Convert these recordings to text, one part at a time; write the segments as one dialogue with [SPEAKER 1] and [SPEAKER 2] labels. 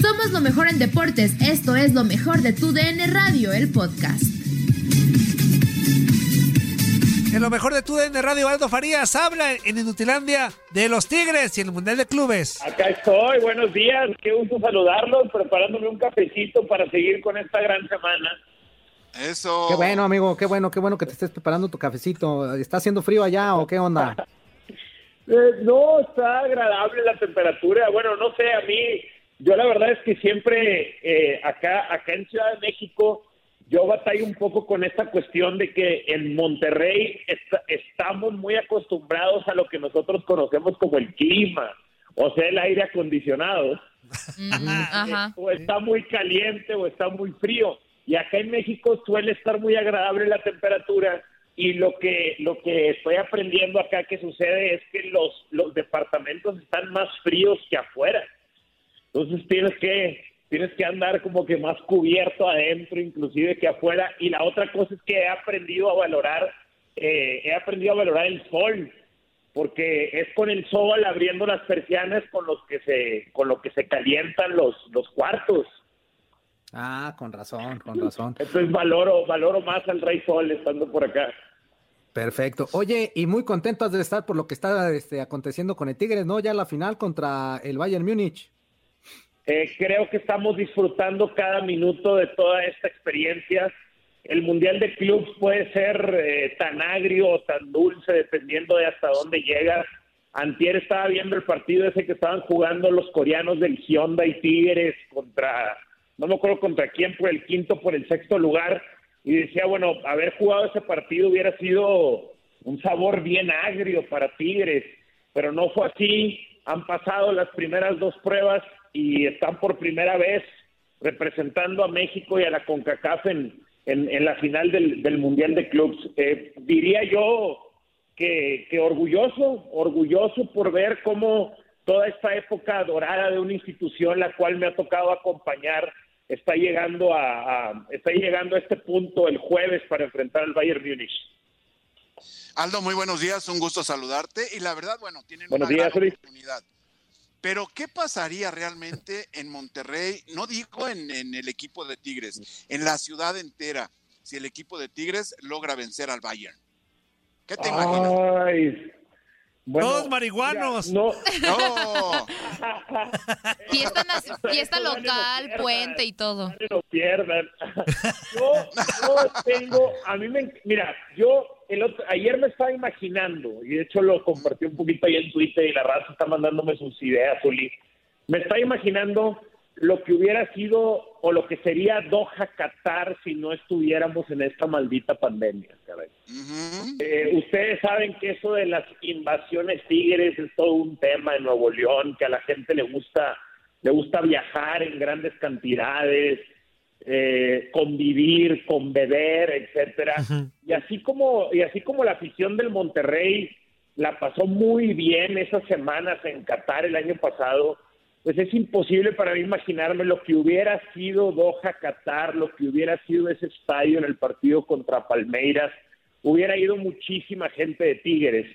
[SPEAKER 1] Somos lo mejor en deportes. Esto es lo mejor de tu DN Radio, el podcast.
[SPEAKER 2] En lo mejor de tu DN Radio, Aldo Farías habla en Inutilandia de los Tigres y el Mundial de Clubes.
[SPEAKER 3] Acá estoy, buenos días, qué gusto saludarlos, preparándome un cafecito para seguir con esta gran semana.
[SPEAKER 4] Eso.
[SPEAKER 5] Qué bueno, amigo, qué bueno, qué bueno que te estés preparando tu cafecito. ¿Está haciendo frío allá o qué onda?
[SPEAKER 3] Eh, no, está agradable la temperatura. Bueno, no sé, a mí, yo la verdad es que siempre eh, acá, acá en Ciudad de México, yo batallo un poco con esta cuestión de que en Monterrey está- estamos muy acostumbrados a lo que nosotros conocemos como el clima, o sea, el aire acondicionado.
[SPEAKER 6] Ajá.
[SPEAKER 3] o está muy caliente o está muy frío. Y acá en México suele estar muy agradable la temperatura y lo que lo que estoy aprendiendo acá que sucede es que los los departamentos están más fríos que afuera. Entonces tienes que tienes que andar como que más cubierto adentro inclusive que afuera y la otra cosa es que he aprendido a valorar eh, he aprendido a valorar el sol porque es con el sol abriendo las persianas con los que se con lo que se calientan los los cuartos.
[SPEAKER 5] Ah, con razón, con razón.
[SPEAKER 3] Entonces valoro valoro más al Rey Sol estando por acá.
[SPEAKER 5] Perfecto. Oye, y muy contentos de estar por lo que está este, aconteciendo con el Tigres, ¿no? Ya la final contra el Bayern Múnich.
[SPEAKER 3] Eh, creo que estamos disfrutando cada minuto de toda esta experiencia. El Mundial de Clubs puede ser eh, tan agrio o tan dulce dependiendo de hasta dónde llega. Antier estaba viendo el partido ese que estaban jugando los coreanos del Hyundai Tigres contra, no me acuerdo contra quién, por el quinto, por el sexto lugar. Y decía, bueno, haber jugado ese partido hubiera sido un sabor bien agrio para Tigres, pero no fue así. Han pasado las primeras dos pruebas y están por primera vez representando a México y a la CONCACAF en, en, en la final del, del Mundial de Clubs. Eh, diría yo que, que orgulloso, orgulloso por ver cómo toda esta época dorada de una institución la cual me ha tocado acompañar está llegando a, a- está llegando a este punto el jueves para enfrentar al Bayern Múnich.
[SPEAKER 4] Aldo, muy buenos días, un gusto saludarte. Y la verdad, bueno, tienen
[SPEAKER 3] Buenos
[SPEAKER 4] una
[SPEAKER 3] días,
[SPEAKER 4] gran oportunidad. Pero, ¿qué pasaría realmente en Monterrey? No digo en, en el equipo de Tigres, en la ciudad entera, si el equipo de Tigres logra vencer al Bayern. ¿Qué te imaginas?
[SPEAKER 3] Bueno,
[SPEAKER 2] Todos marihuanos.
[SPEAKER 3] no,
[SPEAKER 4] No,
[SPEAKER 6] Fiesta, fiesta local,
[SPEAKER 3] pierdan.
[SPEAKER 6] puente y todo.
[SPEAKER 3] lo pierdan. Yo, yo tengo, a mí me, mira, yo el otro, ayer me estaba imaginando, y de hecho lo compartí un poquito ahí en Twitter y la raza está mandándome sus ideas, Uli. Me estaba imaginando lo que hubiera sido o lo que sería Doha Qatar si no estuviéramos en esta maldita pandemia. Eh, ustedes saben que eso de las invasiones tigres es todo un tema en Nuevo León, que a la gente le gusta, le gusta viajar en grandes cantidades, eh, convivir, con beber, etcétera. Y así como, y así como la afición del Monterrey la pasó muy bien esas semanas en Qatar el año pasado, pues es imposible para mí imaginarme lo que hubiera sido Doha Qatar, lo que hubiera sido ese estadio en el partido contra Palmeiras, hubiera ido muchísima gente de Tigres.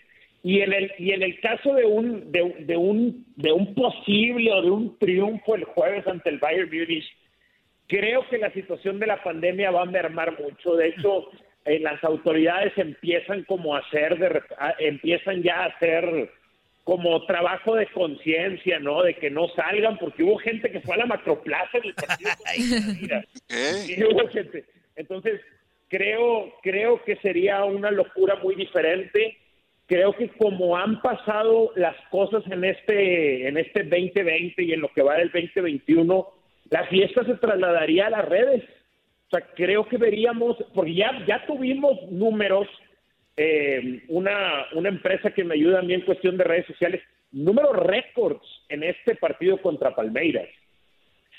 [SPEAKER 3] Y en el y en el caso de un de, de un de un posible o de un triunfo el jueves ante el Bayern Múnich, creo que la situación de la pandemia va a mermar mucho. De hecho, eh, las autoridades empiezan como a hacer, de, a- empiezan ya a hacer como trabajo de conciencia, ¿no? De que no salgan, porque hubo gente que fue a la macroplaza en el partido. Sí, hubo gente. Entonces, creo, creo que sería una locura muy diferente. Creo que como han pasado las cosas en este, en este 2020 y en lo que va del 2021, la fiesta se trasladaría a las redes. O sea, creo que veríamos, porque ya, ya tuvimos números, eh, una, una empresa que me ayuda a mí en cuestión de redes sociales, números récords en este partido contra Palmeiras.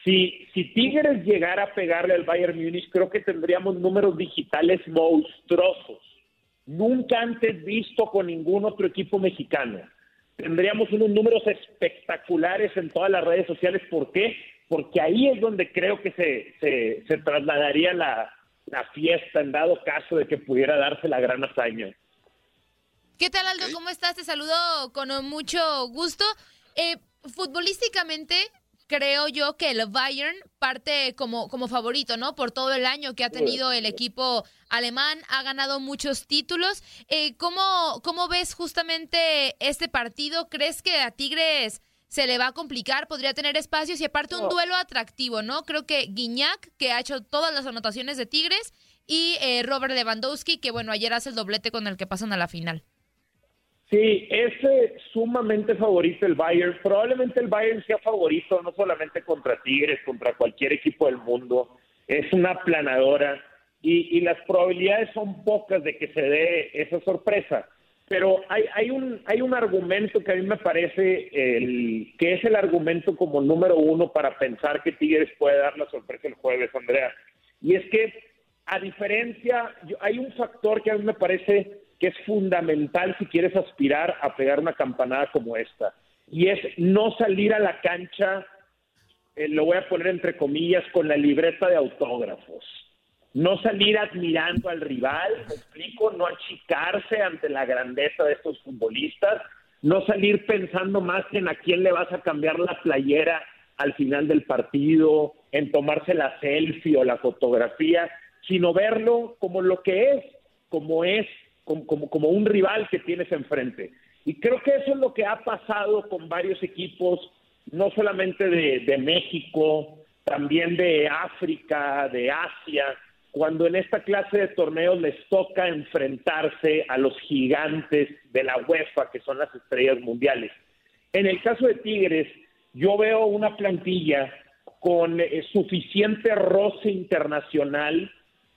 [SPEAKER 3] Si, si Tigres llegara a pegarle al Bayern Múnich, creo que tendríamos números digitales monstruosos, nunca antes visto con ningún otro equipo mexicano. Tendríamos unos números espectaculares en todas las redes sociales. ¿Por qué? Porque ahí es donde creo que se, se, se trasladaría la, la fiesta en dado caso de que pudiera darse la gran hazaña.
[SPEAKER 6] ¿Qué tal, Aldo? ¿Cómo estás? Te saludo con mucho gusto. Eh, futbolísticamente, creo yo que el Bayern parte como, como favorito, ¿no? Por todo el año que ha tenido el equipo alemán, ha ganado muchos títulos. Eh, ¿cómo, ¿Cómo ves justamente este partido? ¿Crees que a Tigres se le va a complicar? ¿Podría tener espacios? Y aparte un duelo atractivo, ¿no? Creo que Guiñac, que ha hecho todas las anotaciones de Tigres, y eh, Robert Lewandowski, que bueno, ayer hace el doblete con el que pasan a la final.
[SPEAKER 3] Sí, es eh, sumamente favorito el Bayern. Probablemente el Bayern sea favorito no solamente contra Tigres, contra cualquier equipo del mundo. Es una aplanadora y, y las probabilidades son pocas de que se dé esa sorpresa. Pero hay, hay, un, hay un argumento que a mí me parece el, que es el argumento como número uno para pensar que Tigres puede dar la sorpresa el jueves, Andrea. Y es que, a diferencia, yo- hay un factor que a mí me parece que es fundamental si quieres aspirar a pegar una campanada como esta. Y es no salir a la cancha, eh, lo voy a poner entre comillas, con la libreta de autógrafos. No salir admirando al rival, me explico, no achicarse ante la grandeza de estos futbolistas, no salir pensando más en a quién le vas a cambiar la playera al final del partido, en tomarse la selfie o la fotografía, sino verlo como lo que es, como es, como, como, como un rival que tienes enfrente. Y creo que eso es lo que ha pasado con varios equipos, no solamente de, de México, también de África, de Asia, cuando en esta clase de torneos les toca enfrentarse a los gigantes de la UEFA, que son las estrellas mundiales. En el caso de Tigres, yo veo una plantilla con eh, suficiente roce internacional,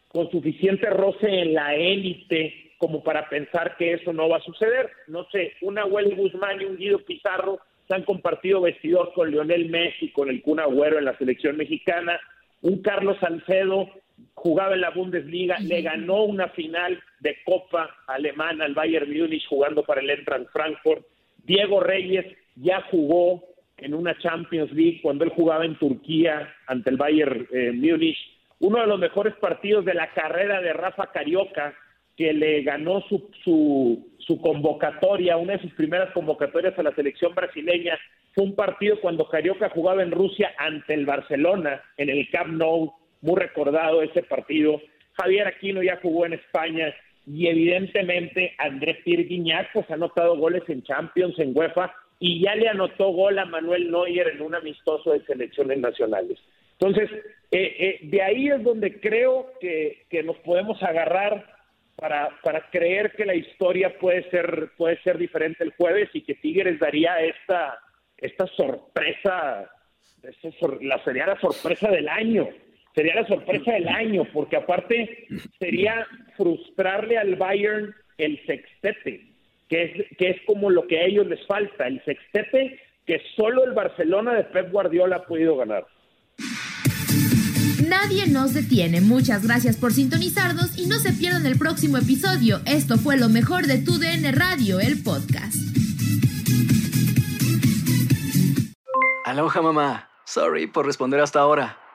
[SPEAKER 3] con suficiente roce en la élite como para pensar que eso no va a suceder. No sé, un Nahuel Guzmán y un Guido Pizarro se han compartido vestidor con Lionel Messi, con el Kun Agüero en la selección mexicana. Un Carlos Salcedo jugaba en la Bundesliga, le ganó una final de Copa alemana al Bayern Múnich jugando para el Eintracht Frankfurt. Diego Reyes ya jugó en una Champions League cuando él jugaba en Turquía ante el Bayern eh, Múnich. Uno de los mejores partidos de la carrera de Rafa Carioca, que le ganó su, su, su convocatoria, una de sus primeras convocatorias a la selección brasileña, fue un partido cuando Carioca jugaba en Rusia ante el Barcelona, en el Camp Nou, muy recordado ese partido. Javier Aquino ya jugó en España y evidentemente Andrés Pierre Guignac pues, ha anotado goles en Champions, en UEFA y ya le anotó gol a Manuel Neuer en un amistoso de selecciones nacionales. Entonces, eh, eh, de ahí es donde creo que, que nos podemos agarrar para, para creer que la historia puede ser, puede ser diferente el jueves y que Tigres daría esta, esta sorpresa, esta sor- la, sería la sorpresa del año, sería la sorpresa del año, porque aparte sería frustrarle al Bayern el sextete, que es, que es como lo que a ellos les falta, el sextete que solo el Barcelona de Pep Guardiola ha podido ganar.
[SPEAKER 1] Nadie nos detiene. Muchas gracias por sintonizarnos y no se pierdan el próximo episodio. Esto fue lo mejor de tu DN Radio, el podcast.
[SPEAKER 7] Aloha mamá. Sorry por responder hasta ahora.